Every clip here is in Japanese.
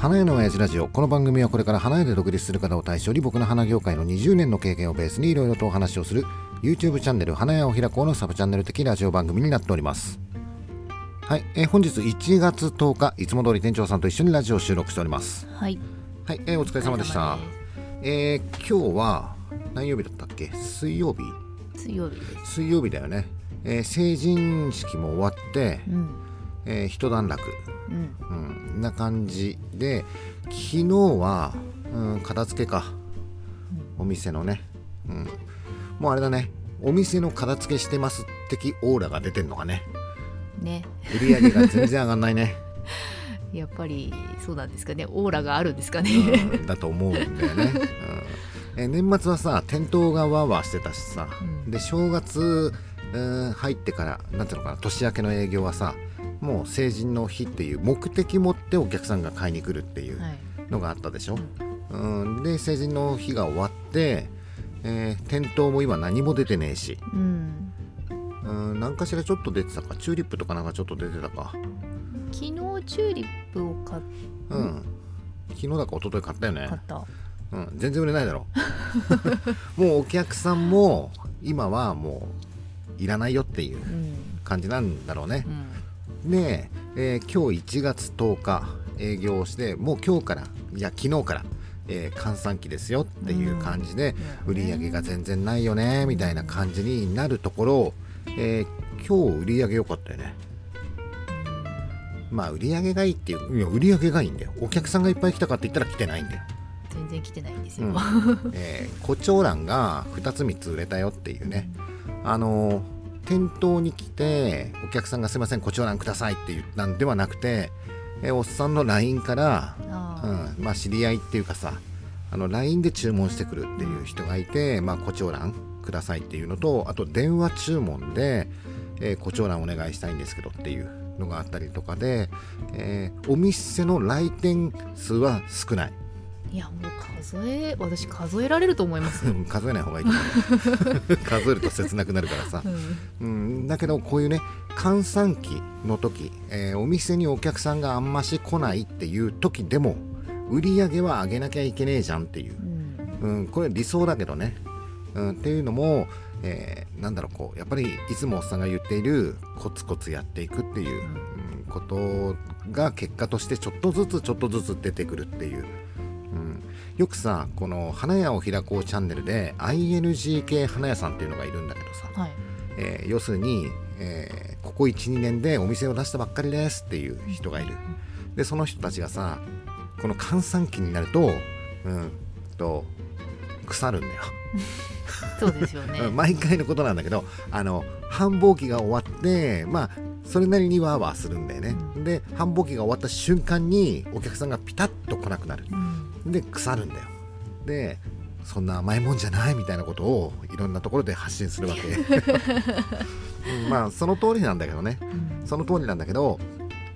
花屋の親父ラジオ。この番組はこれから花屋で独立する方を対象に僕の花業界の20年の経験をベースにいろいろとお話をする YouTube チャンネル花屋を開こうのサブチャンネル的ラジオ番組になっております。はい、えー本日1月10日いつも通り店長さんと一緒にラジオを収録しております。はい。はい、えーお疲れ様でした。えー今日は何曜日だったっけ？水曜日。水曜日。水曜日だよね、えー成人式も終わって、うん。えー一段落。うん。うん、な感じで昨日は、うん、片付けか。お店のね、うん、もうあれだね。お店の片付けしてます的オーラが出てんのがね。ね。売り上げが全然上がんないね、やっぱりそうなんですかね。オーラがあるんですかね。うん、だと思うんだよね、うん。えー年末はさ店頭がワーワーしてたしさ、うん。で正月、うん、入ってからなんていうのかな年明けの営業はさもう成人の日っていう目的持ってお客さんが買いに来るっていう、はい。のがあったでしょ、うん、で成人の日が終わって、えー店頭も今何も出てねえし、うん。うん、何かしらちょっと出てたか。チューリップとかなんかちょっと出てたか。昨日チューリップを買っうん。昨日だか一昨日買ったよね。買っ、た。うん、全然売れないだろ。もうお客さんも今はもういらないよっていううん。感じなんだろうね。うん。で、えー今日1月10日営業をしてもう今日からいや昨日から、えー閑散期ですよっていう感じで、うん売り上げが全然ないよねみたいな感じになるところ、えー今日売り上げ良かったよね。まあ売り上げがいいっていういや売り上げがいいんだよ。お客さんがいっぱい来たかって言ったら来てないんだよ、全然来てないんですよ。うん。えー、胡蝶蘭が2つ3つ売れたよっていうね。あのー店頭に来てお客さんが「すいません胡蝶蘭ください」って言ったんではなくて、えーおっさんの LINE から。うん、まあ知り合いっていうかさあの LINE で注文してくるっていう人がいて、まあ、胡蝶蘭くださいっていうのとあと電話注文で、えー、胡蝶蘭お願いしたいんですけどっていうのがあったりとかで、えーお店の来店数は少ないいやもう数え私数えられると思いますよ。数えない方がいいと思う数えると切なくなるからさ。う、ん。うん、だけどこういうね閑散期の時、えーお店にお客さんがあんまし来ないっていう時でも売り上げは上げなきゃいけねえじゃんっていう。う、ん。うん、これ理想だけどね、うん、っていうのも、えーなんだろうこうやっぱりいつもおっさんが言っているコツコツやっていくっていう、うん、ことが結果としてちょっとずつちょっとずつ出てくるっていう、うん、よくさこの花屋を開こうチャンネルで ING 系花屋さんっていうのがいるんだけどさ、はい。えー要するに、えーここ12年でお店を出したばっかりですっていう人がいる。でその人たちがさこの閑散期になるとうんと腐るんだよ、そうですよね。うん毎回のことなんだけどあの繁忙期が終わってまあそれなりにワーワーするんだよね、で繁忙期が終わった瞬間にお客さんがピタッと来なくなる。うん。で腐るんだよ。でそんな甘いもんじゃないみたいなことをいろんなところで発信するわけ、うんまあその通りなんだけどね。うん。その通りなんだけど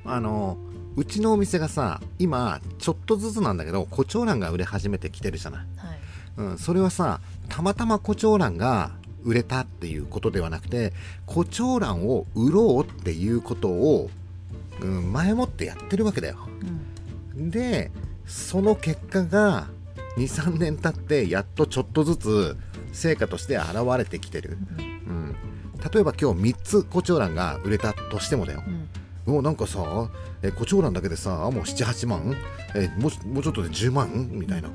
あのうちのお店がさ今ちょっとずつなんだけど胡蝶蘭が売れ始めてきてるじゃない、はい。うん、それはさたまたま胡蝶蘭が売れたっていうことではなくて胡蝶蘭を売ろうっていうことを、うん、前もってやってるわけだよ。うん。でその結果が23年経ってやっとちょっとずつ成果として現れてきてる、うん、例えば今日3つ胡蝶蘭が売れたとしてもだよ。うん。もうなんかさえ胡蝶蘭だけでさもう78万？えもうもうちょっとで10万？みたいな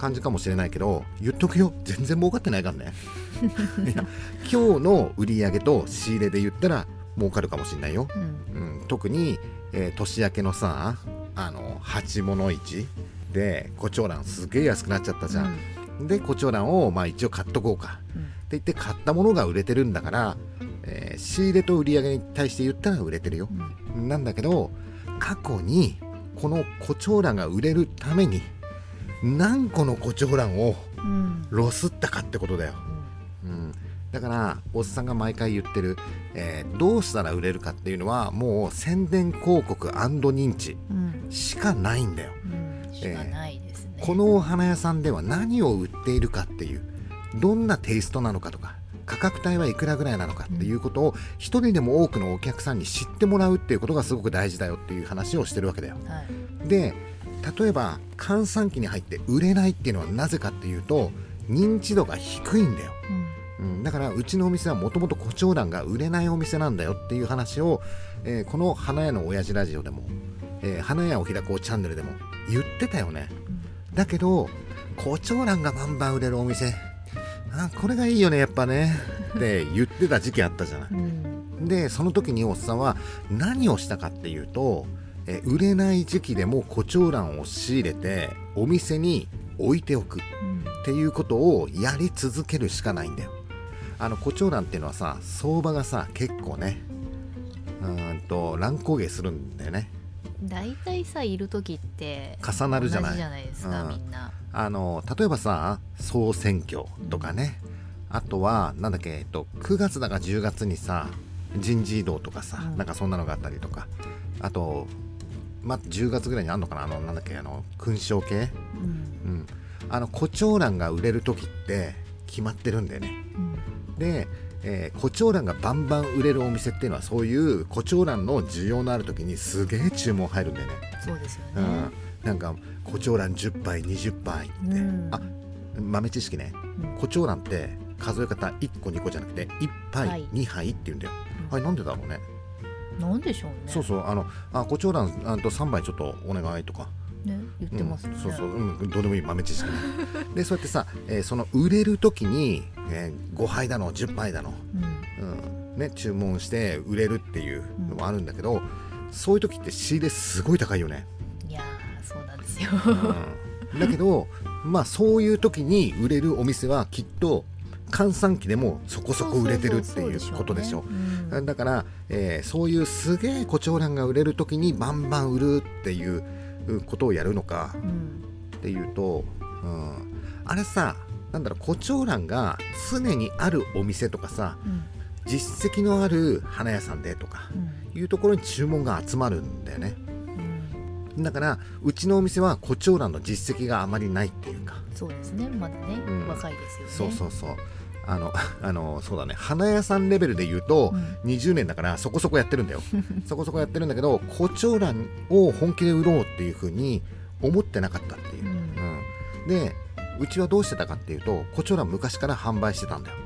感じかもしれないけど言っとくよ。全然儲かってないからね。いや今日の売り上げと仕入れで言ったら儲かるかもしれないよ、うん。うん、特に、えー年明けのさあの鉢物市で胡蝶蘭すげえ安くなっちゃったじゃん、で胡蝶蘭をまあ一応買っとこうか。うん。って言って買ったものが売れてるんだから、えー仕入れと売り上げに対して言ったら売れてるよ。う、ん。なんだけど過去にこの胡蝶蘭が売れるために何個の胡蝶蘭をうん。ロスったかってことだよ、うん、だからおっさんが毎回言ってる、えーどうしたら売れるかっていうのはもう宣伝広告認知うん。しかないんだようん。しかないですね。このお花屋さんでは何を売っているかっていうどんなテイストなのかとか価格帯はいくらぐらいなのかっていうことを一人でも多くのお客さんに知ってもらうっていうことがすごく大事だよっていう話をしてるわけだよはい。で例えば閑散期に入って売れないっていうのはなぜかっていうと認知度が低いんだよ、うん。うん、だからうちのお店はもともと胡蝶蘭が売れないお店なんだよっていう話を、えーこの花屋の親父ラジオでも、えー花屋を開こうチャンネルでも言ってたよね。だけど胡蝶蘭がバンバン売れるお店あこれがいいよねやっぱねって言ってた時期あったじゃない。うん。でその時におっさんは何をしたかっていうと、えー売れない時期でも胡蝶蘭を仕入れてお店に置いておくっうん。ていうことをやり続けるしかないんだよ。あの胡蝶蘭っていうのはさ相場がさ結構ねうーんと乱高下するんだよね。大体さいる時って重なるじゃない。同じじゃないですか、うん。みんな。あの例えばさ総選挙とかね。あとはなんだっけ、えっと、9月だか10月にさ人事異動とかさ、うん。なんかそんなのがあったりとか。あとまあ10月ぐらいにあんのかな？あのなんだっけ？あの勲章系？うん。うん。あの胡蝶蘭が売れる時って決まってるんだよね。うん。で、えー、胡蝶蘭がバンバン売れるお店っていうのはそういう胡蝶蘭の需要のある時にすげえ注文入るんだよね、そうですよね、うん、なんか胡蝶蘭10杯20杯って、うん。あ豆知識ね。うん。胡蝶蘭って数え方1個2個じゃなくて1杯、はい。2杯って言うんだよ。うん。あれなんでだろうね？なんでしょうね。そうそう。あのあ胡蝶蘭あと3杯ちょっとお願いとか。ね言ってますよね、うん、そうそう、うん、どうでもいい。豆知識ね でそうやってさ、えーその売れる時に、えー5杯だの10杯だの、うん。うん。ね、注文して売れるっていうのもあるんだけど、そういう時って仕入れすごい高いよね、いやーそうなんですよ。うん、だけどまあそういう時に売れるお店はきっと閑散期でもそこそこ売れてるっていうことでしょうねだから、えーそういうすげえ胡蝶蘭が売れる時にバンバン売るっていうことをやるのかっていうと、うん、あれさなんだろう胡蝶蘭が常にあるお店とかさうん。実績のある花屋さんでとかうんいうところに注文が集まるんだよね。うん。だからうちのお店は胡蝶蘭の実績があまりないっていうか。そうですね。まだね、うん。若いですよね。そうそうそうあの あのそうだね。花屋さんレベルで言うと、うん。20年だからそこそこやってるんだよ。そこそこやってるんだけど胡蝶蘭を本気で売ろうっていうふうに思ってなかったっていう。う、ん。うん。でうちはどうしてたかっていうと胡蝶蘭昔から販売してたんだよ。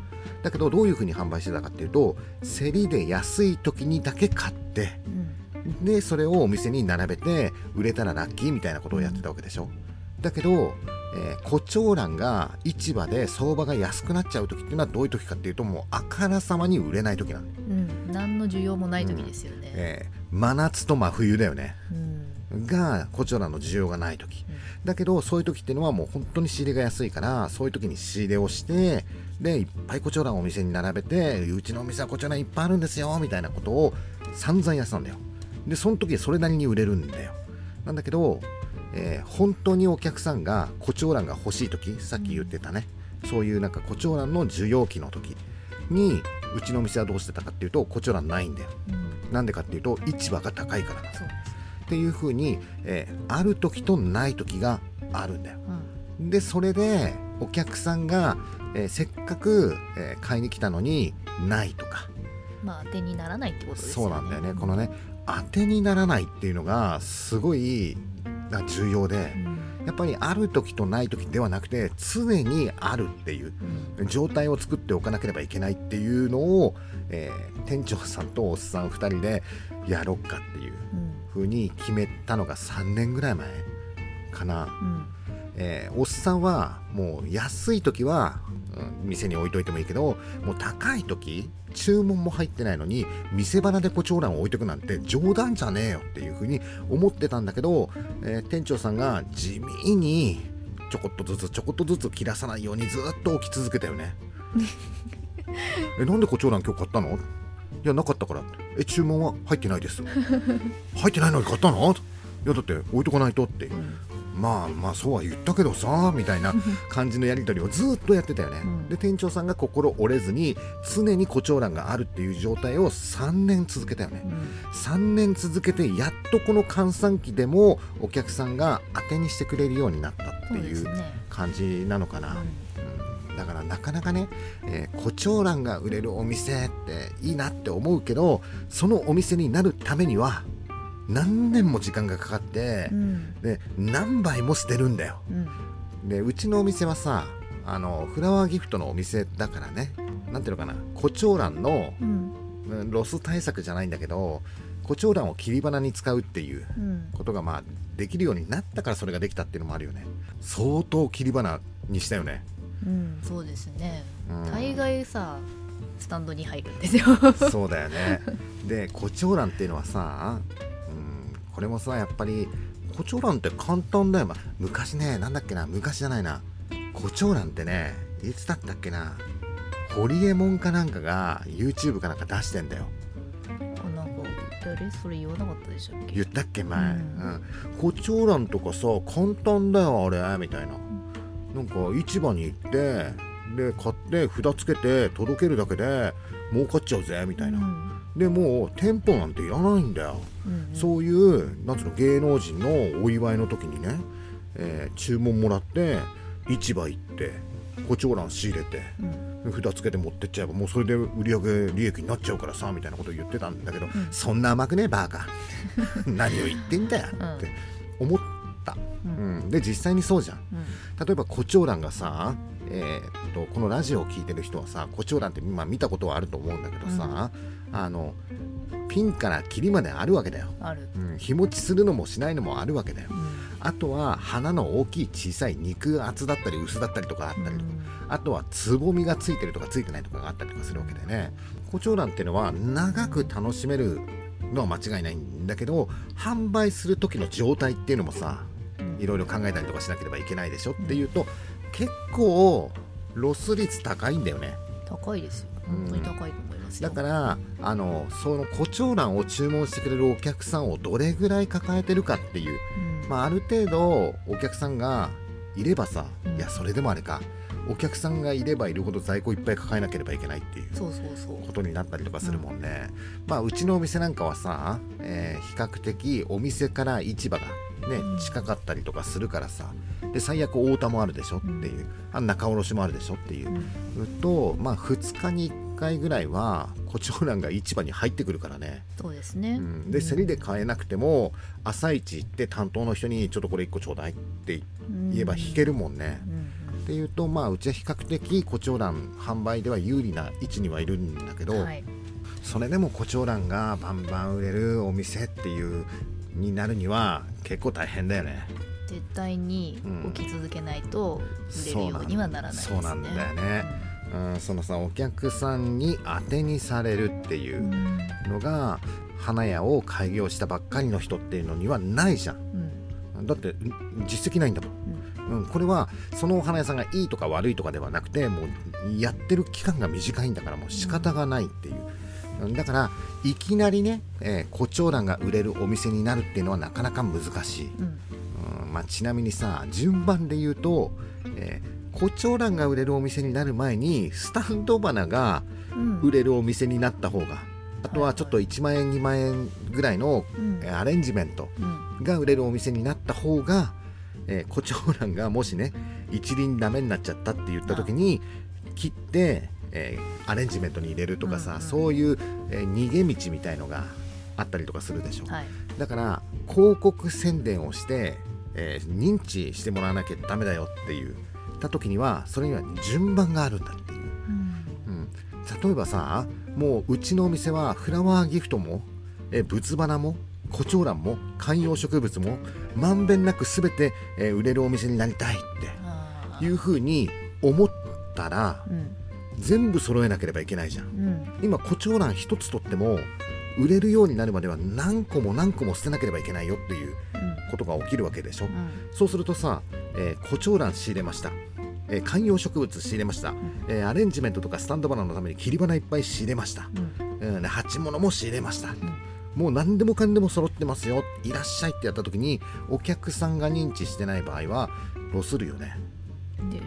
だけどどういうふうに販売してたかっていうと競りで安い時にだけ買ってうん。でそれをお店に並べて売れたらラッキーみたいなことをやってたわけでしょ。だけど、えー、胡蝶蘭が市場で相場が安くなっちゃう時っていうのはどういう時かっていうともうあからさまに売れない時なんだよ、うん、何の需要もない時ですよね、えー真夏と真冬だよね。うん。が胡蝶蘭の需要がない時。だけどそういう時っていうのはもう本当に仕入れが安いからそういう時に仕入れをしてでいっぱい胡蝶蘭をお店に並べてうちのお店は胡蝶蘭いっぱいあるんですよみたいなことを散々やってたんだよ。でその時それなりに売れるんだよ。なんだけど、えー本当にお客さんが胡蝶蘭が欲しい時さっき言ってたね、そういうなんか胡蝶蘭の需要期の時にうちのお店はどうしてたかっていうと胡蝶蘭ないんだよ。うん。なんでかっていうと市場が高いから。なんです。っていう風に、えーある時とない時があるんだよ。うん。でそれでお客さんが、えーせっかく、えー買いに来たのにないとか。まあ当てにならないってことですよね。そうなんだよね。このね当てにならないっていうのがすごいあ重要でうん。やっぱりある時とない時ではなくて常にあるっていううん。状態を作っておかなければいけないっていうのを、えー店長さんとおっさん2人でやろっかっていううん。風に決めたのが3年ぐらい前かな、うん。えーおっさんはもう安い時は、うん店に置いといてもいいけどもう高い時注文も入ってないのに店花で胡蝶蘭を置いとくなんて冗談じゃねえよっていう風に思ってたんだけど、えー店長さんが地味にちょこっとずつちょこっとずつ切らさないようにずっと置き続けたよね。えなんで胡蝶蘭今日買ったの？いやなかったから。え注文は入ってないです。入ってないのに買ったの？いやだって置いとかないとって。うんまあまあそうは言ったけどさみたいな感じのやり取りをずっとやってたよね、うん。で店長さんが心折れずに常に胡蝶蘭があるっていう状態を3年続けたよね。うん。3年続けてやっとこの閑散期でもお客さんが当てにしてくれるようになったっていう感じなのかな、だからなかなかね、えー、胡蝶蘭が売れるお店っていいなって思うけどそのお店になるためには何年も時間がかかってう、ん。で何杯も捨てるんだよ。うん。でうちのお店はさあのフラワーギフトのお店だからね。なんていうのかな。コチョウランのうん。うんロス対策じゃないんだけどコチョウランを切り花に使うっていううん。ことがまあできるようになったからそれができたっていうのもあるよね。相当切り花にしたよね、うんそうですね。うん。大概さスタンドに入るんですよ。そうだよね。でコチョウランっていうのはさ、うん、これもさやっぱりコチョウランって簡単だよ、まあ昔ねなんだっけな昔じゃないな。コチョウランってねいつだったっけな。ホリエモンかなんかが YouTube かなんか出してんだよ。あなんか誰それ言わなかったでしたっけ？言ったっけ前、ううん。んコチョウランとかさ簡単だよあれみたいな。なんか市場に行ってで買って札つけて届けるだけで儲かっちゃうぜみたいな、うんでもう店舗なんていらないんだよ、うんそういうなんつうの芸能人のお祝いの時にね、えー注文もらって市場行ってコチョウラン仕入れてうん。札つけて持ってっちゃえばもうそれで売り上げ利益になっちゃうからさみたいなこと言ってたんだけど、ん。そんな甘くねえバーカ。何を言ってんだよ。って思った、ううん。んで実際にそうじゃん。うん。例えばコチョウランがさ、えーっとこのラジオを聞いてる人はさコチョウランって、まあ、見たことはあると思うんだけどさ、あのピンからキリまであるわけだよ、うん、日持ちするのもしないのもあるわけだよ。うん。あとは花の大きい小さい肉厚だったり薄だったりとかあったりとか、あとはつぼみがついてるとかついてないとかがあったりとかするわけでね。コチョウランっていうのは長く楽しめるのは間違いないんだけど販売する時の状態っていうのもさうん。いろいろ考えたりとかしなければいけないでしょっていうと結構ロス率高いんだよね。高いですよ。本当に高いと思いますよ。だからあのそのコチョウランを注文してくれるお客さんをどれぐらい抱えてるかっていう。うん。まあ、ある程度お客さんがいればさ、うん。いやそれでもあれか。お客さんがいればいるほど在庫いっぱい抱えなければいけないっていうそうそうそう。ことになったりとかするもんね、まあうちのお店なんかはさ、えー比較的お店から市場がねうん。近かったりとかするからさで最悪太田もあるでしょっていう、あ仲卸もあるでしょっていう。う、ん。とまあ2日に1回ぐらいはコチョウランが市場に入ってくるからね。そうですね。うん、で競りで買えなくても朝一行って担当の人にちょっとこれ1個ちょうだいって言えば引けるもんね。うんっていうとまあうちは比較的コチョウラン販売では有利な位置にはいるんだけど、うんはい。それでもコチョウランがバンバン売れるお店っていうになるには結構大変だよね。絶対に起き続けないと売れるようにはならないですね。そうなんだよね。うん、そのさお客さんに当てにされるっていううんのが花屋を開業したばっかりの人っていうのにはないじゃん。うん。だってん実績ないんだもん、うん、これはそのお花屋さんがいいとか悪いとかではなくてもうやってる期間が短いんだからもう仕方がないっていう、うんだからいきなりね、えー、コチョウランが売れるお店になるっていうのはなかなか難しい、うん。うんまあ、ちなみにさ順番で言うと、えーコチョウランが売れるお店になる前にスタンド花がうん。売れるお店になった方があとはちょっと1万円2万円ぐらいの、アレンジメントうん。が売れるお店になった方が、えーコチョウランがもしね一輪ダメになっちゃったって言った時に切って、えーアレンジメントに入れるとかさ、うんうんそういう、えー逃げ道みたいのがあったりとかするでしょ、はい。だから広告宣伝をして、えー認知してもらわなきゃダメだよって言った時にはそれには順番があるんだっていう。うん。うん、例えばさもううちのお店はフラワーギフトもえ仏花もコチョウランも観葉植物もまんべんなく全て、えー売れるお店になりたいっあていうふうに思ったらーうん。全部揃えなければいけないじゃん。うん。今コチョウラン一つとっても売れるようになるまでは何個も何個も捨てなければいけないよっていうことが起きるわけでしょ。うん。そうするとさ、えーコチョウラン仕入れました、えー観葉植物仕入れました、えーアレンジメントとかスタンド花のために切り花いっぱい仕入れました、うん。う鉢物も仕入れました、もう何でもかんでも揃ってますよ。いらっしゃいってやった時にお客さんが認知してない場合はロスるよね。で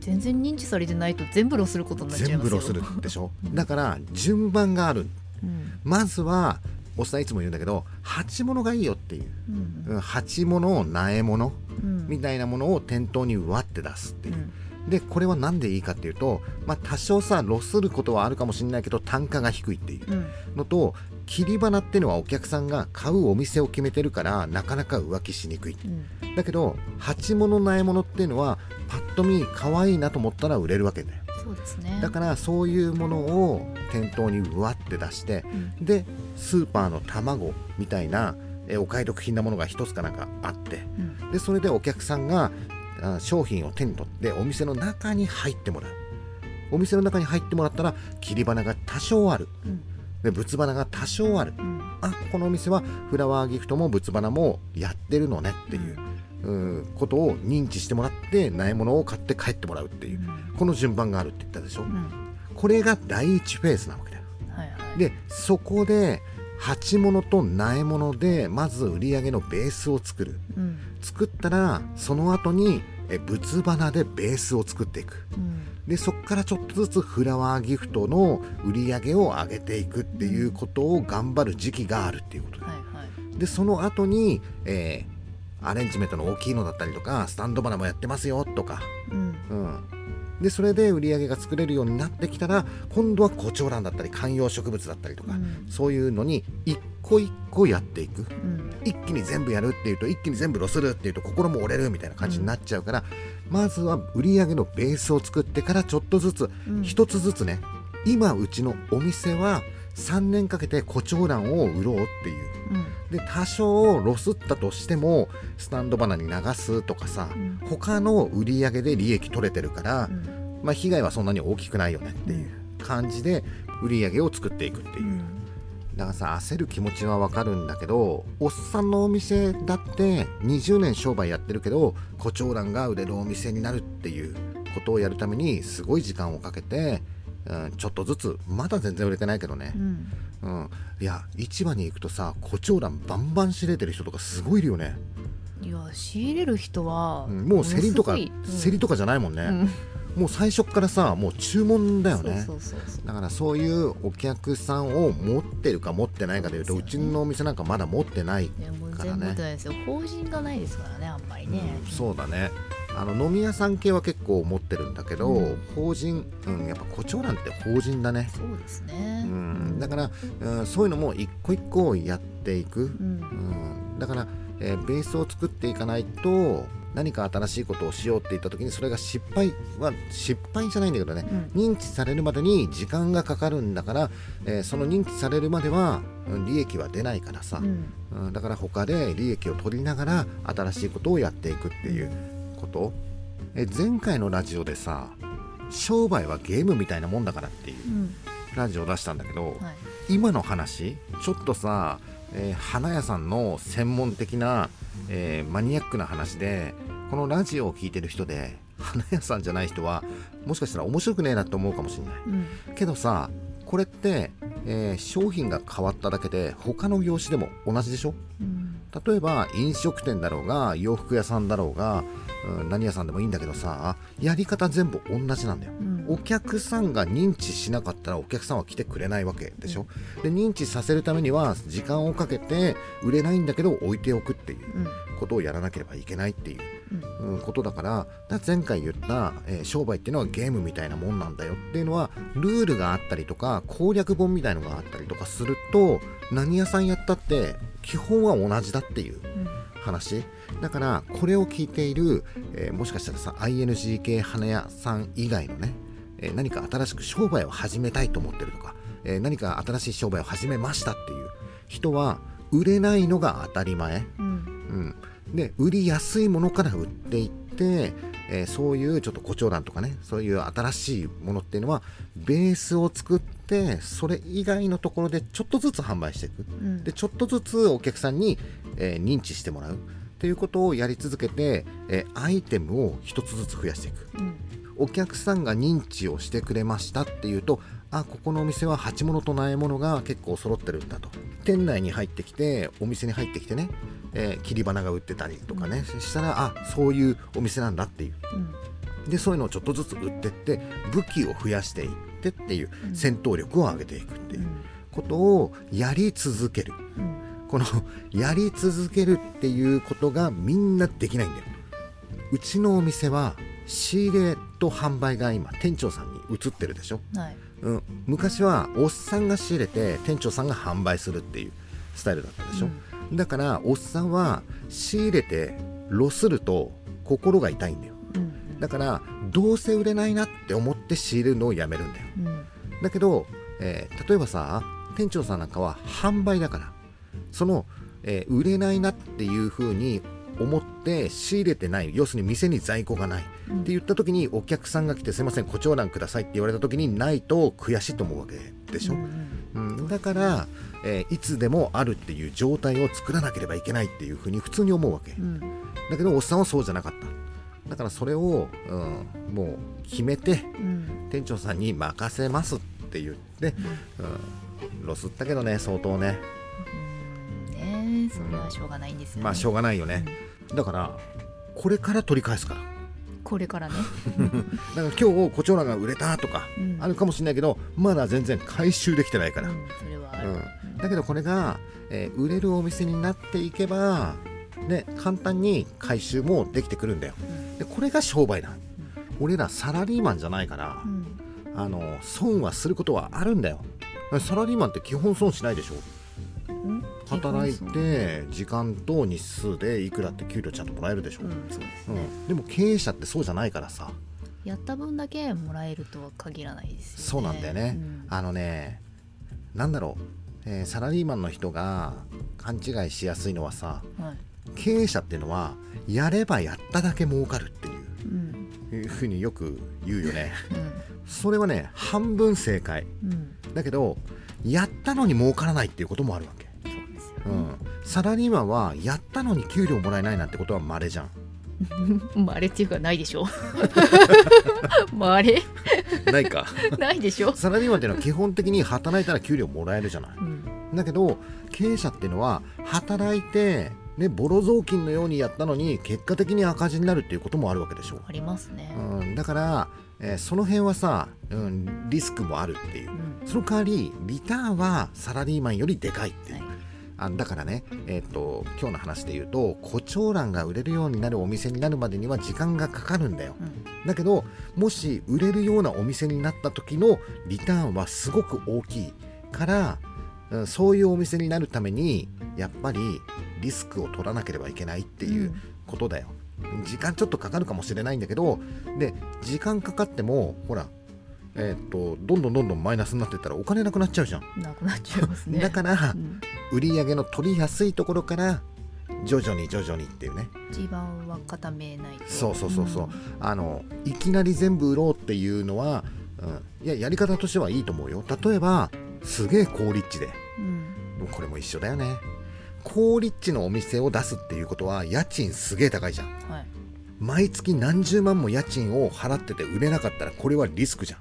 全然認知されてないと全部ロスることになっちゃいますよ。全部ロスるでしょ。だから順番がある。うん。まずはおっさんいつも言うんだけど鉢物がいいよっていう、うん。うん鉢物苗物うん。みたいなものを店頭にわって出すっていう。う、ん。でこれは何でいいかっていうと、まあ、多少さロスることはあるかもしれないけど単価が低いっていう。うん。のと切り花っていうのはお客さんが買うお店を決めてるからなかなか浮気しにくい。うん。だけど鉢物苗物っていうのはパッと見可愛いなと思ったら売れるわけだよ。そうですね。だからそういうものを店頭にうわって出してうん。でスーパーの卵みたいなえお買い得品なものが一つかなんかあってうん。でそれでお客さんがあ商品を手に取ってお店の中に入ってもらう。お店の中に入ってもらったら切り花が多少ある。うん。で仏花が多少ある。うん。あこのお店はフラワーギフトも仏花もやってるのねっていう、うん。ことを認知してもらって苗物を買って帰ってもらうっていうこの順番があるって言ったでしょ、うん。これが第一フェーズなわけだよ。はいはい。でそこで鉢物と苗物でまず売り上げのベースを作る。うん。作ったらその後にえ仏花でベースを作っていく。うん。でそこからちょっとずつフラワーギフトの売り上げを上げていくっていうことを頑張る時期があるっていうことだ。はいはい。でその後に、えーアレンジメントの大きいのだったりとかスタンド花もやってますよとか、うん。うん、でそれで売り上げが作れるようになってきたら今度はコチョウランだったり観葉植物だったりとか、うん。そういうのに一個一個やっていく。うん。一気に全部やるっていうと一気に全部ロスるっていうと心も折れるみたいな感じになっちゃうから、まずは売り上げのベースを作ってからちょっとずつうん。一つずつね今うちのお店は3年かけてコチョウランを売ろうっていう。うん。で多少ロスったとしてもスタンド花に流すとかさ、うん。他の売り上げで利益取れてるから、うん。まあ、被害はそんなに大きくないよねっていう感じで売り上げを作っていくっていう、うん。だからさ焦る気持ちはわかるんだけどおっさんのお店だって20年商売やってるけどコチョウランが売れるお店になるっていうことをやるためにすごい時間をかけて、うん、ちょっとずつまだ全然売れてないけどね。う、ん。うん、いや市場に行くとさコチョウランバンバン仕入れてる人とかすごいいるよね、いや仕入れる人はうんもう競りとか、競りとかじゃないもんね、うん。もう最初っからさもう注文だよね。そうそうそうそう。だからそういうお客さんを持ってるか持ってないかでいうとうちのお店なんかまだ持ってない、からね。法人がないですからねあんまりね、うんそうだねあの飲み屋さん系は結構持ってるんだけど、うん。法人、うん、やっぱコチョウランって法人だね、そうですね、うん、だから、うん、そういうのも一個一個やっていく、ううん。ん、だから、えーベースを作っていかないと何か新しいことをしようって言った時にそれが失敗は失敗じゃないんだけどね、認知されるまでに時間がかかるんだから、えーその認知されるまではうん利益は出ないからさ、うん。うん、だから他で利益を取りながら新しいことをやっていくっていうこと？え前回のラジオでさ商売はゲームみたいなもんだからっていううん。ラジオを出したんだけど、はい。今の話ちょっとさ、えー花屋さんの専門的な、えーマニアックな話でこのラジオを聞いてる人で花屋さんじゃない人はもしかしたら面白くねえなって思うかもしれない。うん。けどさこれって、えー商品が変わっただけで他の業種でも同じでしょ？うん。例えば飲食店だろうが洋服屋さんだろうが、うん、何屋さんでもいいんだけどさやり方全部同じなんだよ。うん。お客さんが認知しなかったらお客さんは来てくれないわけでしょ？で認知させるためには時間をかけて売れないんだけど置いておくっていううん。ことをやらなければいけないっていう、うん。うんことだからだ前回言った、えー商売っていうのはゲームみたいなもんなんだよっていうのはルールがあったりとか攻略本みたいのがあったりとかすると何屋さんやったって基本は同じだっていう。うん話。だからこれを聞いている、えーもしかしたらさ ING 系花屋さん以外のね、えー何か新しく商売を始めたいと思ってるとか、えー何か新しい商売を始めましたっていう人は売れないのが当たり前、うん。うん、で売りやすいものから売っていって、えーそういうちょっと胡蝶蘭とかねそういう新しいものっていうのはベースを作ってそれ以外のところでちょっとずつ販売していく。うん。でちょっとずつお客さんに、えー認知してもらう。っていうことをやり続けて、えーアイテムを一つずつ増やしていく。うん。お客さんが認知をしてくれましたっていうとあここのお店は鉢物と苗物が結構揃ってるんだと。店内に入ってきてお店に入ってきてね、えー切り花が売ってたりとかね、したらあそういうお店なんだっていう。うん。でそういうのをちょっとずつ売ってって武器を増やしていってっていううん。戦闘力を上げていくっていううん。ことをやり続ける。うん。この やり続けるっていうことがみんなできないんだよ。うちのお店は仕入れと販売が今店長さんに移ってるでしょ、はい。うん、昔はおっさんが仕入れて店長さんが販売するっていうスタイルだったでしょ、だからおっさんは仕入れてロスると心が痛いんだよ。うんうんだからどうせ売れないなって思って仕入れるのをやめるんだよ。うん。だけど、えー例えばさ店長さんなんかは販売だからその、えー売れないなっていう風に思って仕入れてない。要するに店に在庫がない。うん。って言った時にお客さんが来て「すいません胡蝶蘭ください」って言われた時にないと悔しいと思うわけでしょ、うんうん、だから、えーいつでもあるっていう状態を作らなければいけないっていう風に普通に思うわけ。うん。だけどおっさんはそうじゃなかっただからそれを、うん、もう決めてうん。店長さんに任せますって言って、うん、ロスったけどね相当ね。うん。ねそれはしょうがないんですよね。まあしょうがないよね、だからこれから取り返すから。これからね。だから今日コチョウランが売れたとかうん。あるかもしれないけどまだ全然回収できてないから、うんそれはだけどこれが、えー売れるお店になっていけば、ね、簡単に回収もできてくるんだよ。うん。でこれが商売だ、俺らサラリーマンじゃないから、うん。あの損はすることはあるんだよ。サラリーマンって基本損しないでしょ。うん？働いて時間と日数でいくらって給料ちゃんともらえるでしょ、そううんですうねん。でも経営者ってそうじゃないからさ。やった分だけもらえるとは限らないですよね。そうなんだよね、うん。あのねなんだろう、えーサラリーマンの人が勘違いしやすいのはさはい経営者っていうのはやればやっただけ儲かるっていう。ふうによく言うよね。うん。それはね半分正解。うん。だけどやったのに儲からないっていうこともあるわけ。そうですよね。うん、サラリーマンはやったのに給料もらえないなんてことは稀じゃん。まれっていうかないでしょ。まれないか。ないでしょ、サラリーマンっていうのは基本的に働いたら給料もらえるじゃない。うん。だけど経営者っていうのは働いてねボロ雑巾のようにやったのに結果的に赤字になるっていうこともあるわけでしょ、ありますね、うん、だから、えーその辺はさ、うん、リスクもあるっていう。うん。その代わりリターンはサラリーマンよりでかいっていう、はい。あだからね、えー、と今日の話で言うと胡蝶蘭が売れるようになるお店になるまでには時間がかかるんだよ。うん。だけどもし売れるようなお店になった時のリターンはすごく大きいから、うん。そういうお店になるためにやっぱりリスクを取らなければいけないっていうことだよ、時間ちょっとかかるかもしれないんだけどで時間かかってもほらえーっとどんどんどんどんマイナスになってったらお金なくなっちゃうじゃん、なくなっちゃいますね。だからうん。売り上げの取りやすいところから徐々に徐々にっていうね。地盤は固めないと。そうそうそうそう、あのいきなり全部売ろうっていうのは、うん、いややり方としてはいいと思うよ。例えばすげえ高立地で。うん。これも一緒だよね。高立地のお店を出すっていうことは家賃すげえ高いじゃん。はい。毎月何十万も家賃を払ってて売れなかったらこれはリスクじゃ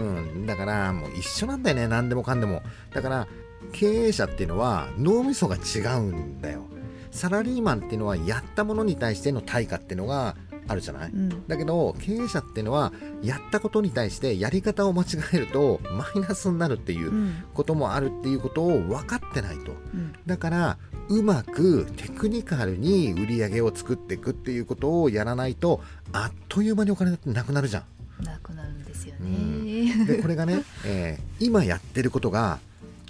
ん、うん、だからもう一緒なんだよね。何でもかんでも。だから経営者っていうのは脳みそが違うんだよ。サラリーマンっていうのはやったものに対しての対価っていうのがあるじゃない、うん。だけど経営者っていうのはやったことに対してやり方を間違えるとマイナスになるっていううん。こともあるっていうことを分かってないと。うん。だからうまくテクニカルに売り上げを作っていくっていうことをやらないとあっという間にお金ってなくなるじゃん。なくなるんですようねでこれがね、えー今やってることが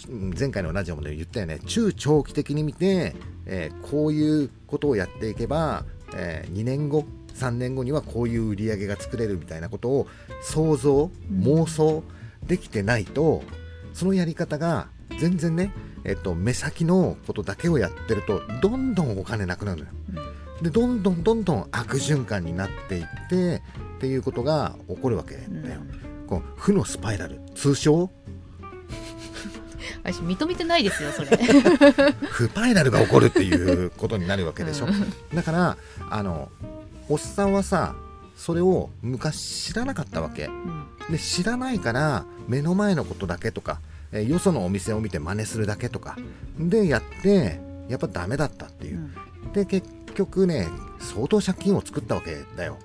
うん前回のラジオもで言ったよね。中長期的に見て、えーこういうことをやっていけば、え2年後3年後にはこういう売り上げが作れるみたいなことを想像うん妄想できてないと、そのやり方が全然ね、えっと目先のことだけをやってるとどんどんお金なくなるでどんどんどんどん悪循環になっていってっていうことが起こるわけだよ。この負のスパイラル。通称？私認めてないですよそれ。フパイラルが起こるっていうことになるわけでしょ、うんだからあのおっさんはさそれを昔知らなかったわけ。うん。で知らないから目の前のことだけとか、えーよそのお店を見て真似するだけとかでやってやっぱダメだったっていう。う、ん。で結局ね相当借金を作ったわけだよ。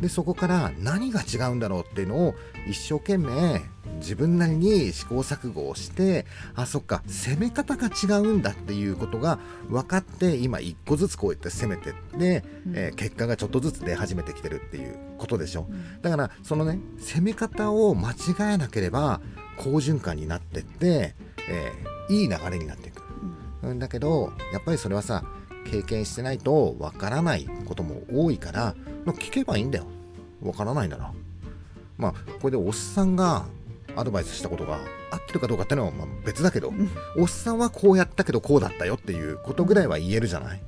でそこから何が違うんだろうっていうのを一生懸命自分なりに試行錯誤をしてあそっか攻め方が違うんだっていうことが分かって今一個ずつこうやって攻めてって、うん、えー、結果がちょっとずつ出始めてきてるっていうことでしょ、うん、だからそのね攻め方を間違えなければ好循環になってって、えー、いい流れになっていく、うん、だけどやっぱりそれはさ経験してないとわからないことも多いから聞けばいいんだよ。わからないな。らまあこれでおっさんがアドバイスしたことが合ってるかどうかっていうのはま別だけど、おっさんはこうやったけどこうだったよっていうことぐらいは言えるじゃない？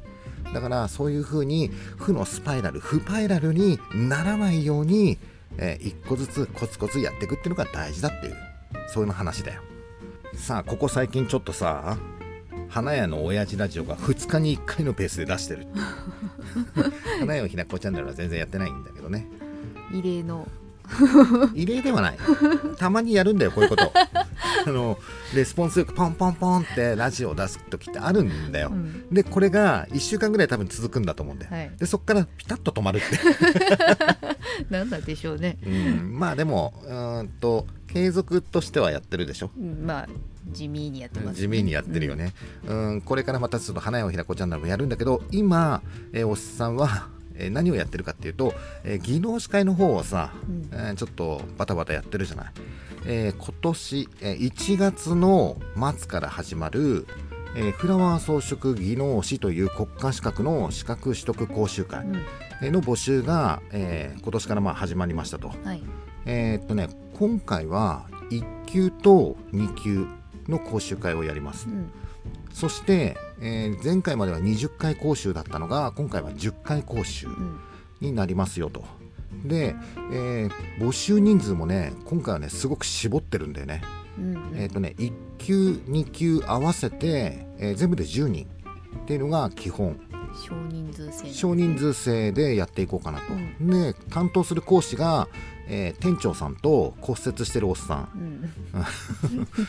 だからそういうふうに負のスパイラルフパイラルにならないように、えー、一個ずつコツコツやっていくっていうのが大事だっていうそういう話だよ。さあここ最近ちょっとさ花屋の親父ラジオが2日に1回のペースで出してる 花屋をひなこチャンネルは全然やってないんだけどね。異例の 異例ではない。たまにやるんだよこういうこと。あのレスポンスよくポンポンポンってラジオを出す時ってあるんだよ、うん、でこれが1週間ぐらい多分続くんだと思うんだよ、はい、でそこからピタッと止まるって。なんだでしょうね、うん、まあでもうんと継続としてはやってるでしょ、うん、まあ地味にやってます、ね、地味にやってるよね、うん、うん。これからまたちょっと花屋をひらこチャンネルもやるんだけど今、えー、おっさんはえー、何をやってるかっていうと、えー、技能司会の方をさ、うん、えー、ちょっとバタバタやってるじゃない、え今年、え1月の末から始まる、えフラワー装飾技能士という国家資格の資格取得講習会の募集が、え今年からまあ始まりましたと、はい、えっとね今回は1級と2級の講習会をやります、うん。そして、えー、前回までは20回講習だったのが今回は10回講習になりますよと。で、えー、募集人数もね今回はねすごく絞ってるんだよね。うん、えっ、ー、とね1級2級合わせて、えー、全部で10人っていうのが基本。少人数制少人数制でやっていこうかなと、うん、で担当する講師が、えー、店長さんと骨折してるおっさん、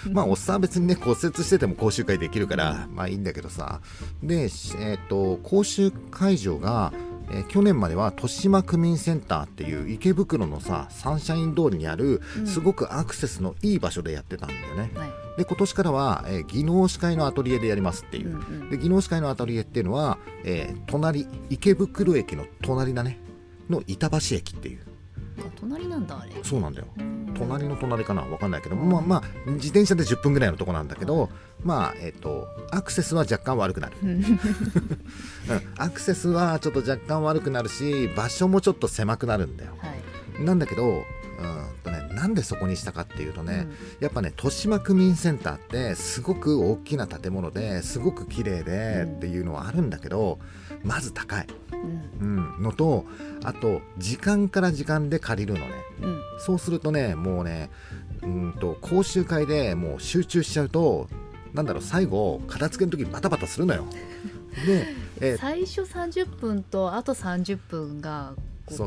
うん、まあおっさんは別にね骨折してても講習会できるから、まあいいんだけどさ。で、えーと、講習会場が、えー、去年までは豊島区民センターっていう池袋のさサンシャイン通りにあるすごくアクセスのいい場所でやってたんだよね、はい、で今年からは、えー、技能司会のアトリエでやりますっていう、うんうん、で技能司会のアトリエっていうのは、えー、隣池袋駅の隣だね。の板橋駅っていう。隣なんだあれ。そうなんだよ。隣の隣かな？分かんないけど、まあまあ自転車で10分ぐらいのとこなんだけど、まあえっ、ー、とアクセスは若干悪くなる、うん、アクセスはちょっと若干悪くなるし場所もちょっと狭くなるんだよ、はい、なんだけどうん。とねなんでそこにしたかっていうとね、うん、やっぱね豊島区民センターってすごく大きな建物ですごく綺麗でっていうのはあるんだけど、まず高い、うん、のとあと時間から時間で借りるのね、うん、そうするとねもうねうんと講習会でもう集中しちゃうとなんだろう最後片付けの時バタバタするのよ。で、えー、最初30分とあと30分が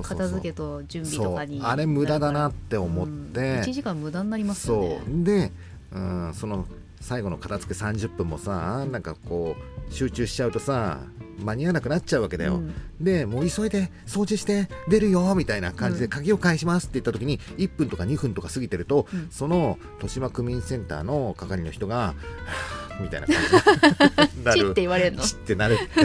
片付けと準備とかにあれ無駄だなって思って、うん、1時間無駄になりますよね。そう。で、うん、その最後の片付け30分もさなんかこう集中しちゃうとさ間に合わなくなっちゃうわけだよ、うん、でもう急いで掃除して出るよみたいな感じで鍵を返しますって言った時に1分とか2分とか過ぎてると、うん、その豊島区民センターの係の人がみたいな感じ。に なる。チって言われるの？チってなるか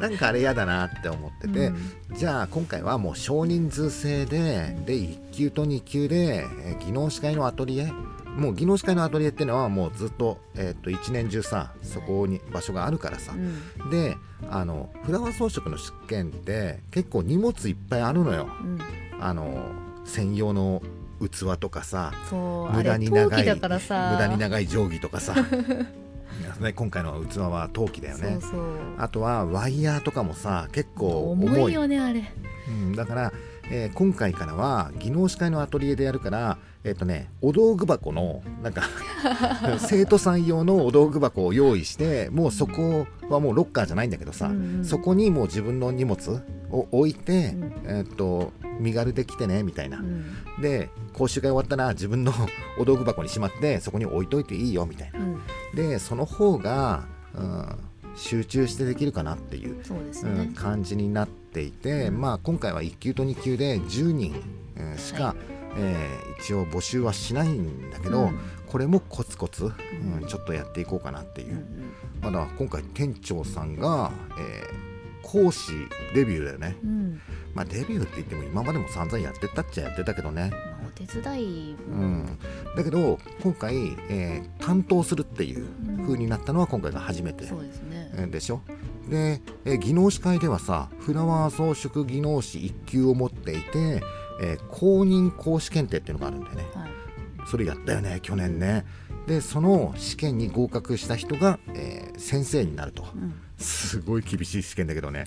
らなんかあれ嫌だなって思ってて、うん、じゃあ今回はもう少人数制でで1級と2級で技能司会のアトリエ？もう技能司会のアトリエっていうのはもうずっと,、えー、と一年中さそこに場所があるからさ、うん、であのフラワー装飾の試験って結構荷物いっぱいあるのよ、うん、あの専用の器とかさ無駄に長い無駄に長い定規とかさ ね、今回の器は陶器だよね。あとはワイヤーとかもさ結構重い。重いよねあれ、うん、だから、えー、今回からは技能司会のアトリエでやるからえっ、ー、とねお道具箱のなんか 生徒さん用のお道具箱を用意してもうそこはもうロッカーじゃないんだけどさ、うんうん、そこにもう自分の荷物を置いて、うん、えっ、ー、と身軽で来てねみたいな、うん、で講習会終わったら自分の お道具箱にしまってそこに置いといていいよみたいな、うん、でその方が、うん、集中してできるかなっていう、感じになっていて、まあ今回は1級と2級で10人しか、はい。えー、一応募集はしないんだけど、うん、これもコツコツ、うん、ちょっとやっていこうかなっていう、まだ今回店長さんが、えー、講師デビューだよね、まあデビューって言っても今までも散々やってたっちゃやってたけどね、お手伝い、うん、だけど今回、えー、担当するっていう風になったのは今回が初めて、そうですね、えー、でしょ？で、えー、技能士会ではさフラワー装飾技能士1級を持っていて、えー、公認講師検定っていうのがあるんだよね、はい、それやったよね去年ね。でその試験に合格した人が、えー、先生になると、うん、すごい厳しい試験だけどね、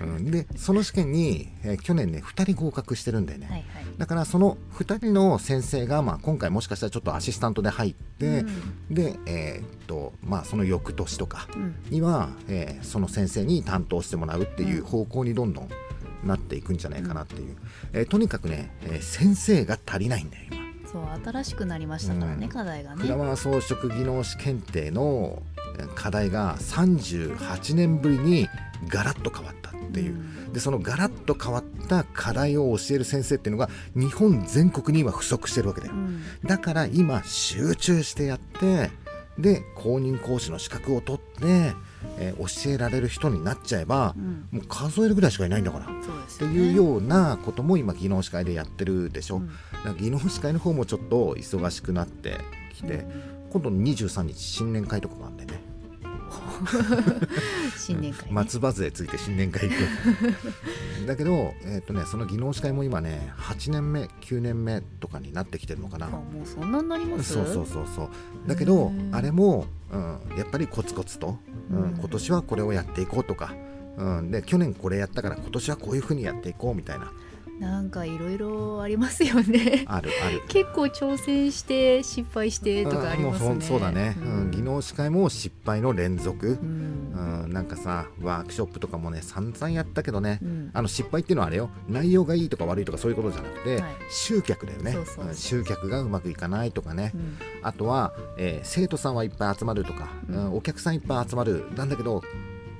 うん、でその試験に、えー、去年ね2人合格してるんだよね、はいはい、だからその2人の先生が、まあ、今回もしかしたらちょっとアシスタントで入って、うん、で、えー、っとまあ、その翌年とかには、うん、えー、その先生に担当してもらうっていう方向にどんどんなっていくんじゃないかなっていう、えー、とにかくね、え先生が足りないんだよ今。そう新しくなりましたからね、うん、課題がね。フラワー装飾技能士検定の課題が38年ぶりにガラッと変わったっていう、うん、でそのガラッと変わった課題を教える先生っていうのが日本全国に今不足してるわけだよ、うん、だから今集中してやってで公認講師の資格を取ってえー、教えられる人になっちゃえば、うん、もう数えるぐらいしかいないんだから、ね、っていうようなことも今技能士会でやってるでしょ、うん、だ技能士会の方もちょっと忙しくなってきて、うん、今度の23日新年会とかがあるんでね 新年会、ね、松葉杖ついて新年会行く。だけど、えーとね、その技能士会も今ね8年目9年目とかになってきてるのかな。もうそんなになります？そうそうそうそう。だけどあれも、うん、やっぱりコツコツと、うん、今年はこれをやっていこうとか、うん、で去年これやったから今年はこういうふうにやっていこうみたいななんかいろいろありますよね。あるある。結構挑戦して失敗してとかありますね。そうだね、うん、技能司会も失敗の連続、うん、うん、なんかさワークショップとかもね散々やったけどね、うん、あの失敗っていうのはあれよ。内容がいいとか悪いとかそういうことじゃなくて、はい、集客だよね。集客がうまくいかないとかね、あとは、えー、生徒さんはいっぱい集まるとか、うん、お客さんいっぱい集まる。なんだけど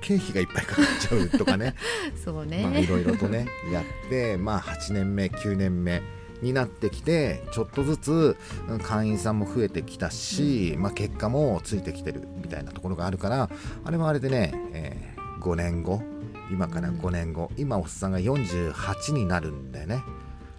経費がいっぱいかかっちゃうとかね。そうね、まあ、いろいろとねやってまあ8年目9年目になってきてちょっとずつ会員さんも増えてきたし、うん、まあ、結果もついてきてるみたいなところがあるからあれはあれでね、えー、5年後今から5年後、うん、今おっさんが48になるんだよね。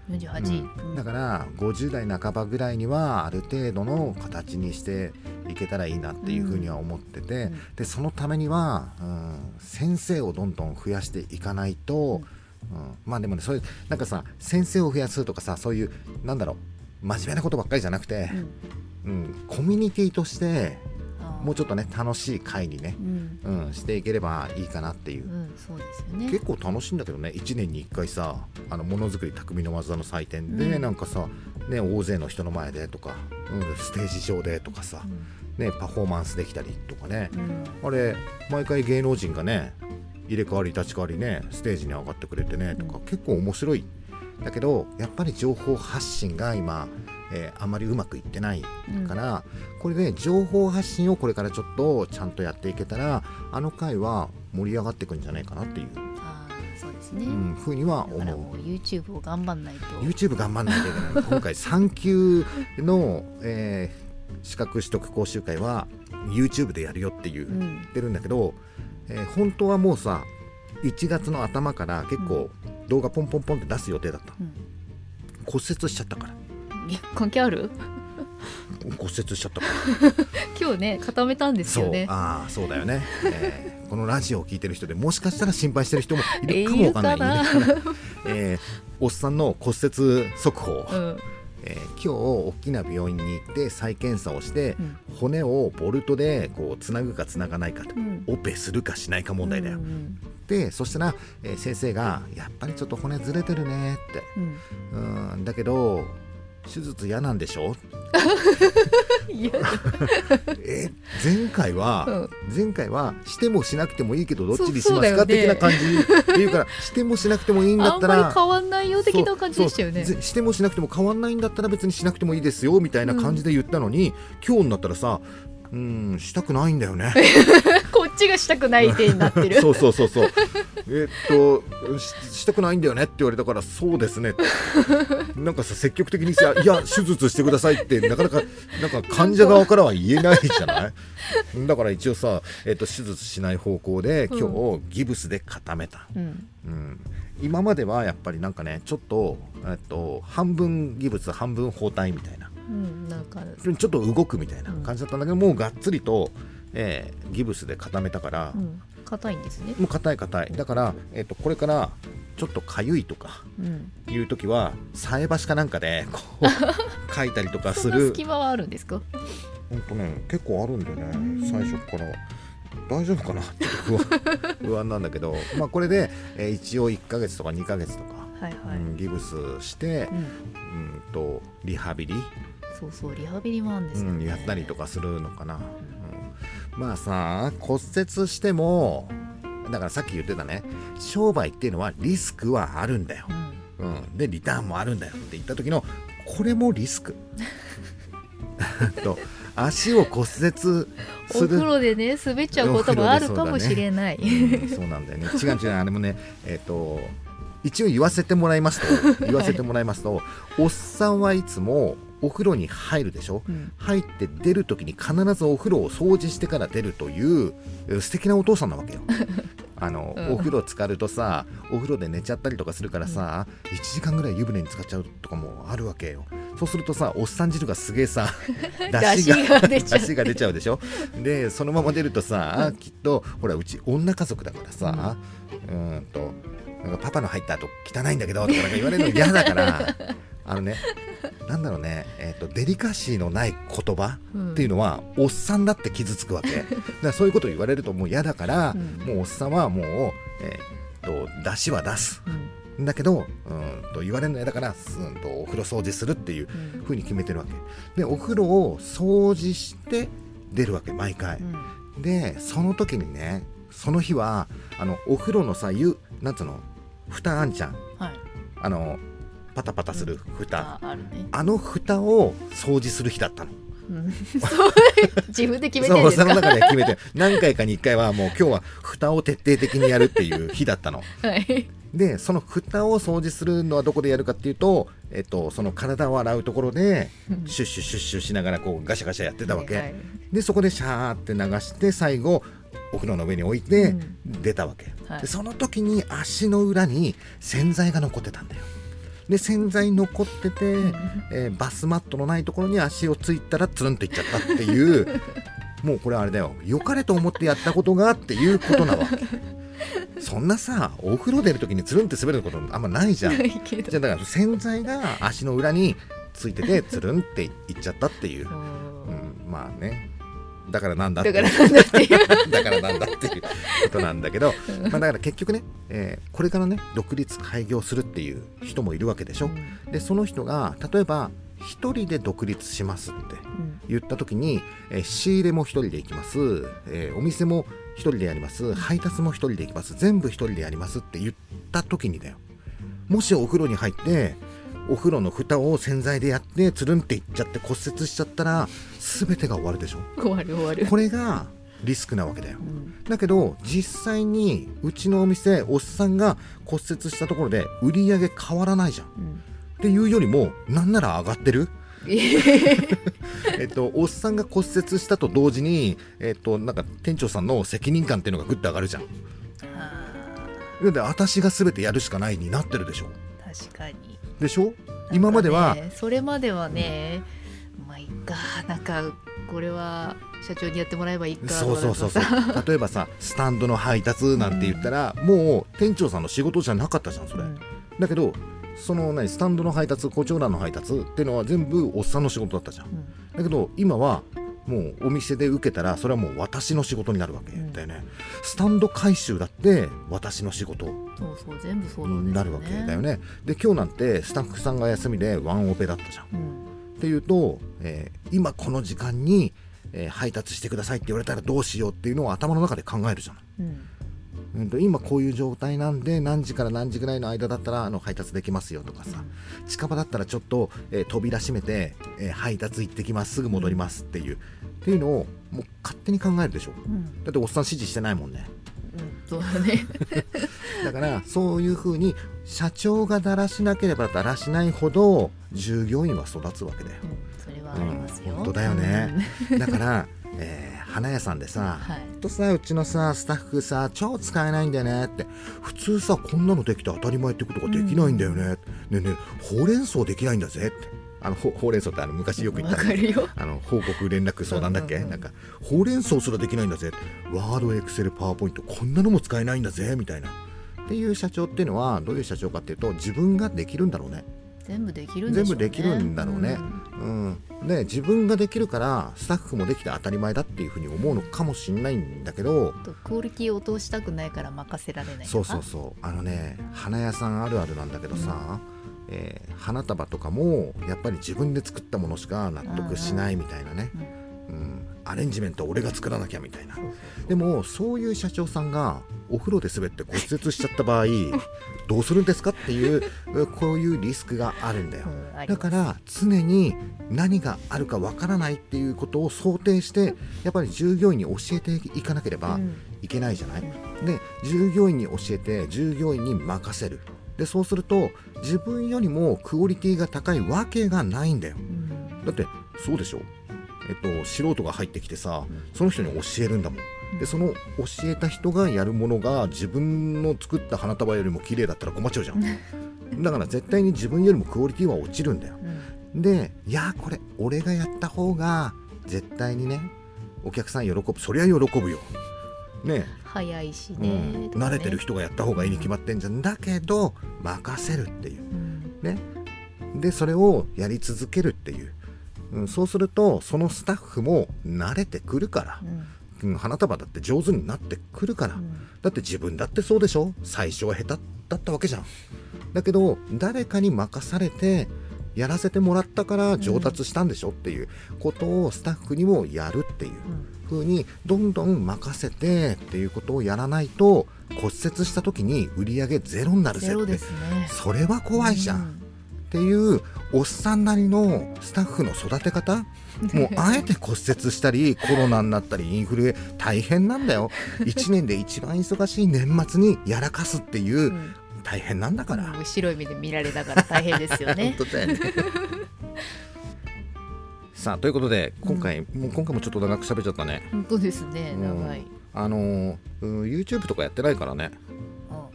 48、うん、だから50代半ばぐらいにはある程度の形にしていけたらいいなっていうふうには思ってて、うん、でそのためには、うん、先生をどんどん増やしていかないと、うん、まあでもねそういうなんかさ先生を増やすとかさそういうなんだろう真面目なことばっかりじゃなくて、うんコミュニティとしてもうちょっとね楽しい会にね、うん、うん、していければいいかなっていう。うん、そうですよね。結構楽しいんだけどね1年に1回さあのものづくり匠の技の祭典で、うん、なんかさ、ね、大勢の人の前でとか、うん、ステージ上でとかさ、ね、パフォーマンスできたりとかね、あれ毎回芸能人がね入れ替わり立ち替わりねステージに上がってくれてねとか、結構面白い。だけどやっぱり情報発信が今えー、あまりうまくいってないから、うん、これで情報発信をこれからちょっとちゃんとやっていけたらあの回は盛り上がっていくんじゃないかなっていう。そうですね、うん、ふうには思う。う YouTube を頑張んないと。YouTube 頑張んないといけない。今回3級の、えー、資格取得講習会は YouTube でやるよっていう、言ってるんだけど、えー、本当はもうさ1月の頭から結構動画ポンポンポンって出す予定だった、うん、骨折しちゃったから関係ある？骨折しちゃった。今日ね固めたんですよね。ああそうだよね、えー、このラジオを聞いてる人でもしかしたら心配してる人もいるかもわかんない、えー、おっさんの骨折速報、うん。えー、今日大きな病院に行って再検査をして、うん、骨をボルトでこうつなぐかつながないかと、うん、オペするかしないか問題だよ。うんうん、でそしたら、えー、先生が「やっぱりちょっと骨ずれてるね」って、うん、うんだけど手術嫌なんでしょ？え前回は、うん、前回はしてもしなくてもいいけどどっちにしますか、ね、的な感じっていうから してもしなくてもいいんだったら変わんないよ的な感じでしたよねしてもしなくても変わんないんだったら別にしなくてもいいですよみたいな感じで言ったのに、うん、今日になったらさうんしたくないんだよね。こっちがしたくない手になってる。そうそうそうそう。えっとししたくないんだよねって言われたからそうですね。なんかさ積極的にさ「いや手術してください」ってなかなかなんか患者側からは言えないじゃない？だから一応さ、えっと、手術しない方向で今日ギブスで固めた、うん、うん、今まではやっぱりなんかねちょっと、えっと、半分ギブス半分包帯みたいな,、うん、なんかちょっと動くみたいな感じだったんだけど、もうがっつりと、えー、ギブスで固めたから、硬いんですね。もう硬い硬い。だから、えーと、これからちょっとかゆいとかいう時は、菜箸かなんかでこう 書いたりとかする。隙間はあるんですか？本当ね結構あるんだよね最初から。大丈夫かなっと不安不安なんだけど、まあ、これで、えー、一応1か月とか2か月とか、はいはい。うん、ギブスして、うん、うんとリハビリそうそうリハビリもあるんですよ、ね、うん、やったりとかするのかな、うん、まあさ骨折してもだからさっき言ってたね商売っていうのはリスクはあるんだよ、うん、うん、でリターンもあるんだよって言った時のこれもリスク。と足を骨折する。お風呂でね滑っちゃうこともあるかもしれない、ねうん、そうなんだよね。違う違うあれもねえっ、ー、と一応言わせてもらいますと言わせてもらいますと、はい、おっさんはいつもお風呂に入るでしょ、うん、入って出る時に必ずお風呂を掃除してから出るという素敵なお父さんなわけよ。あの、うん、お風呂浸かるとさお風呂で寝ちゃったりとかするからさ、うん、1時間ぐらい湯船に浸かっちゃうとかもあるわけよ。そうするとさおっさん汁がすげえさ 出汁が出ちゃう。でしょ？でそのまま出るとさ、きっとほらうち女家族だからさ、うん。となんかパパの入った後汚いんだけどとか言われるの嫌だから あのね なんだろうね、えーと、デリカシーのない言葉っていうのは、うん、おっさんだって傷つくわけ。だからそういうことを言われるともう嫌だから、うん、もうおっさんはもう、えーと、出しは出す、うん、だけどうんと言われるの嫌だからうんとお風呂掃除するっていうふうに決めてるわけ。でお風呂を掃除して出るわけ毎回、でその時にねその日はあのお風呂のさ湯なんつうの蓋あんちゃん、はい、あのパタパタする蓋、うん。あね、あの蓋を掃除する日だったの。うん、自分で決めてるんですか？その中で決めて何回かに1回はもう今日は蓋を徹底的にやるっていう日だったの。はい、でその蓋を掃除するのはどこでやるかっていうと、えっと、その体を洗うところでシュッシュシュッシュしながらこうガシャガシャやってたわけ、はいはい、でそこでシャーって流して最後お風呂の上に置いて出たわけ、うんはい、でその時に足の裏に洗剤が残ってたんだよで洗剤残ってて、えー、バスマットのないところに足をついたらつるんといっちゃったっていう もうこれあれだよ。良かれと思ってやったことがっていうことなわけ。そんなさお風呂出る時につるんって滑ることあんまないじゃん。じゃだから洗剤が足の裏についててつるんっていっちゃったっていう、うん、まあねだからなんだっていう。だからなんだっていう。ことなんだけど、まあ、だから結局ね、えー、これからね独立開業するっていう人もいるわけでしょ。でその人が例えば一人で独立しますって言った時に、えー、仕入れも一人で行きます、えー、お店も一人でやります。配達も一人で行きます。全部一人でやりますって言った時にだよ。もしお風呂に入ってお風呂の蓋を洗剤でやってつるんっていっちゃって骨折しちゃったら全てが終わるでしょ？終わる終わる。これがリスクなわけだよ、うん、だけど実際にうちのお店おっさんが骨折したところで売り上げ変わらないじゃん、うん、っていうよりもなんなら上がってる？えっと、おっさんが骨折したと同時に、えっと、なんか店長さんの責任感っていうのがぐっと上がるじゃん。で私が全てやるしかないになってるでしょ。確かにでしょ、今までは。それまではね、まあいいかなんかこれは社長にやってもらえばいいかそうそうそうそう。例えばさスタンドの配達なんて言ったら、うん、もう店長さんの仕事じゃなかったじゃんそれ、うん、だけどその何スタンドの配達コチョウランの配達っていうのは全部おっさんの仕事だったじゃん、うん、だけど今はもうお店で受けたらそれはもう私の仕事になるわけだよね、うん、スタンド回収だって私の仕事。そうそう全部そうなるわけだよね。で今日なんてスタッフさんが休みでワンオペだったじゃん、うん、っていうと、えー、今この時間に、えー、配達してくださいって言われたらどうしようっていうのを頭の中で考えるじゃん、うんうん、と今こういう状態なんで何時から何時ぐらいの間だったらあの配達できますよとかさ、近場だったらちょっと、えー、扉閉めて、えー、配達行ってきます。すぐ戻りますっていう。っていうのをもう勝手に考えるでしょ、うん、だっておっさん指示してないもんね、うんそうだね。だからそういうふうに社長がだらしなければだらしないほど従業員は育つわけだよ、うん、それはありますよ、本当だよね、だから えー、花屋さんでさ、はい、とさうちのさスタッフさ超使えないんだよねって。普通さこんなのできて当たり前ってことができないんだよね、うん、ねえねえほうれん草できないんだぜって。あのほほうれん草ってあの昔よく言ったあの報告連絡相談だっけ、なんかほうれん草すらできないんだぜワードエクセルパワーポイントこんなのも使えないんだぜみたいな。っていう社長っていうのはどういう社長かっていうと自分ができるんだろうね全部できるんで、ね、全部できるんだろうね、うん、うん、で自分ができるからスタッフもできて当たり前だっていうふうに思うのかもしれないんだけど。クオリティを落としたくないから任せられないそうそうそう。あのね花屋さんあるあるなんだけどさ、うん、えー、花束とかもやっぱり自分で作ったものしか納得しないみたいなね、うん、うん、アレンジメント俺が作らなきゃみたいな。でもそういう社長さんがお風呂で滑って骨折しちゃった場合 どうするんですかっていうこういうリスクがあるんだよ、うん、だから常に何があるかわからないっていうことを想定してやっぱり従業員に教えていかなければいけないじゃない、うん、で従業員に教えて従業員に任せる。でそうすると自分よりもクオリティが高いわけがないんだよ、うん、だってそうでしょ？えっと、素人が入ってきてさその人に教えるんだもん。でその教えた人がやるものが自分の作った花束よりも綺麗だったら困っちゃうじゃん。だから絶対に自分よりもクオリティは落ちるんだよ、うん、でいやこれ俺がやった方が絶対にねお客さん喜ぶそりゃ喜ぶよ。ね。早いしねうん、慣れてる人がやった方がいいに決まってんじゃん。だけど任せるっていう、うん、ね。でそれをやり続けるっていううん、そうするとそのスタッフも慣れてくるから、うん、花束だって上手になってくるから、うん、だって自分だってそうでしょ？最初は下手だったわけじゃん。だけど誰かに任されてやらせてもらったから上達したんでしょっていうことをスタッフにもやるっていう風にどんどん任せてっていうことをやらないと骨折した時に売り上げゼロになるぜって、ね、それは怖いじゃん。っていうおっさんなりのスタッフの育て方？もうあえて骨折したりコロナになったりインフルエ大変なんだよ。1年で一番忙しい年末にやらかすっていう、大変なんだから、うん、白い目で見られながら大変ですよね。本当だよね。さあということで今回、うん、もう今回もちょっと長く喋っちゃったね。本当ですね。長い、あの YouTube とかやってないからね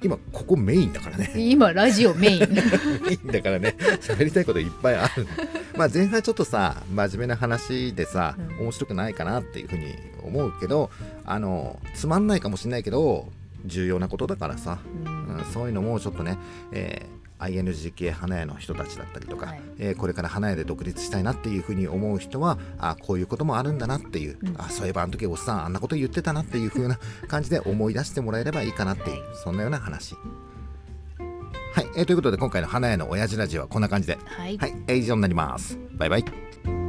今ここメインだからね。今ラジオメイン。メインだからね。喋りたいこといっぱいある。まあ前半ちょっとさ真面目な話でさ、うん、面白くないかなっていうふうに思うけどあのつまんないかもしれないけど重要なことだからさ、うん、うん、そういうのもちょっとね、えー INGK 花屋の人たちだったりとか、はい、えー、これから花屋で独立したいなっていうふうに思う人はあこういうこともあるんだなっていう、うん、あそういえばあの時おっさんあんなこと言ってたなっていうふうな感じで思い出してもらえればいいかなっていう、そんなような話。はい、えー、ということで今回の花屋の親父ラジオはこんな感じで、はい、はい、以上になります。バイバイ。